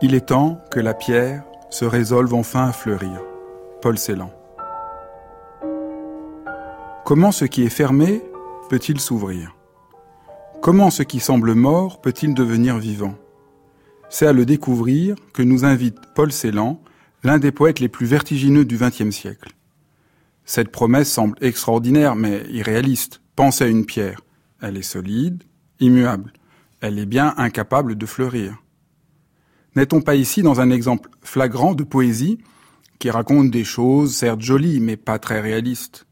Il est temps que la pierre se résolve enfin à fleurir. Paul Celan. Comment ce qui est fermé peut-il s'ouvrir? Comment ce qui semble mort peut-il devenir vivant? C'est à le découvrir que nous invite Paul Celan, l'un des poètes les plus vertigineux du XXe siècle. Cette promesse semble extraordinaire mais irréaliste. Pensez à une pierre. Elle est solide, immuable. Elle est bien incapable de fleurir. N'est-on pas ici dans un exemple flagrant de poésie qui raconte des choses certes jolies mais pas très réalistes?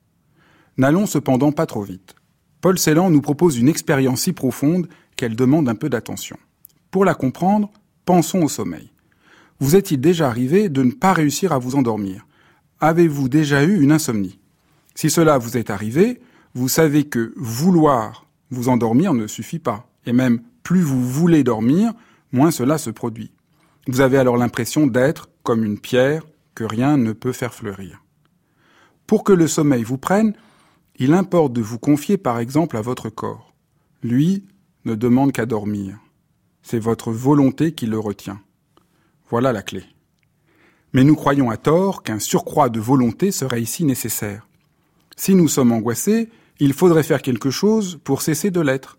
N'allons cependant pas trop vite. Paul Celan nous propose une expérience si profonde qu'elle demande un peu d'attention. Pour la comprendre, pensons au sommeil. Vous est-il déjà arrivé de ne pas réussir à vous endormir? Avez-vous déjà eu une insomnie? Si cela vous est arrivé, vous savez que vouloir vous endormir ne suffit pas. Et même plus vous voulez dormir, moins cela se produit. Vous avez alors l'impression d'être comme une pierre que rien ne peut faire fleurir. Pour que le sommeil vous prenne, il importe de vous confier par exemple à votre corps. Lui ne demande qu'à dormir. C'est votre volonté qui le retient. Voilà la clé. Mais nous croyons à tort qu'un surcroît de volonté serait ici nécessaire. Si nous sommes angoissés, il faudrait faire quelque chose pour cesser de l'être.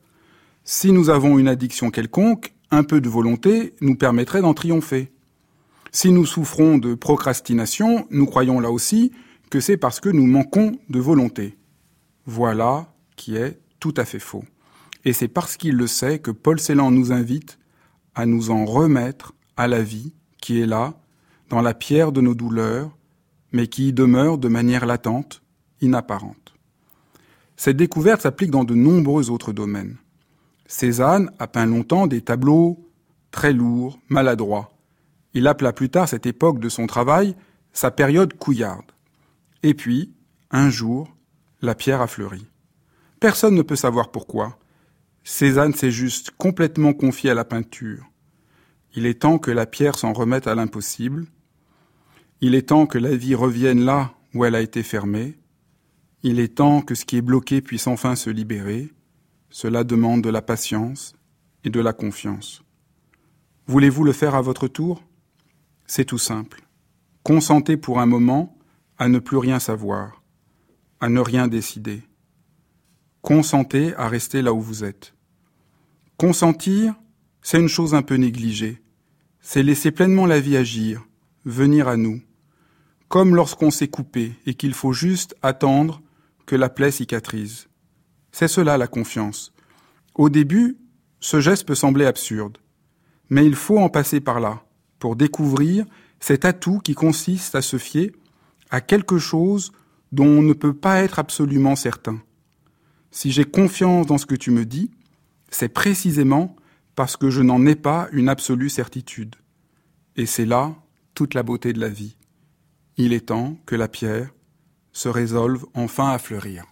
Si nous avons une addiction quelconque, un peu de volonté nous permettrait d'en triompher. Si nous souffrons de procrastination, nous croyons là aussi que c'est parce que nous manquons de volonté. Voilà qui est tout à fait faux. Et c'est parce qu'il le sait que Paul Celan nous invite à nous en remettre à la vie qui est là, dans la pierre de nos douleurs, mais qui y demeure de manière latente, inapparente. Cette découverte s'applique dans de nombreux autres domaines. Cézanne a peint longtemps des tableaux très lourds, maladroits. Il appela plus tard cette époque de son travail sa période couillarde. Et puis, un jour, la pierre a fleuri. Personne ne peut savoir pourquoi. Cézanne s'est juste complètement confié à la peinture. Il est temps que la pierre s'en remette à l'impossible. Il est temps que la vie revienne là où elle a été fermée. Il est temps que ce qui est bloqué puisse enfin se libérer. Cela demande de la patience et de la confiance. Voulez-vous le faire à votre tour? C'est tout simple. Consentez pour un moment à ne plus rien savoir à ne rien décider. Consentez à rester là où vous êtes. Consentir, c'est une chose un peu négligée. C'est laisser pleinement la vie agir, venir à nous. Comme lorsqu'on s'est coupé et qu'il faut juste attendre que la plaie cicatrise. C'est cela la confiance. Au début, ce geste peut sembler absurde. Mais il faut en passer par là pour découvrir cet atout qui consiste à se fier à quelque chose dont on ne peut pas être absolument certain. Si j'ai confiance dans ce que tu me dis, c'est précisément parce que je n'en ai pas une absolue certitude. Et c'est là toute la beauté de la vie. Il est temps que la pierre se résolve enfin à fleurir.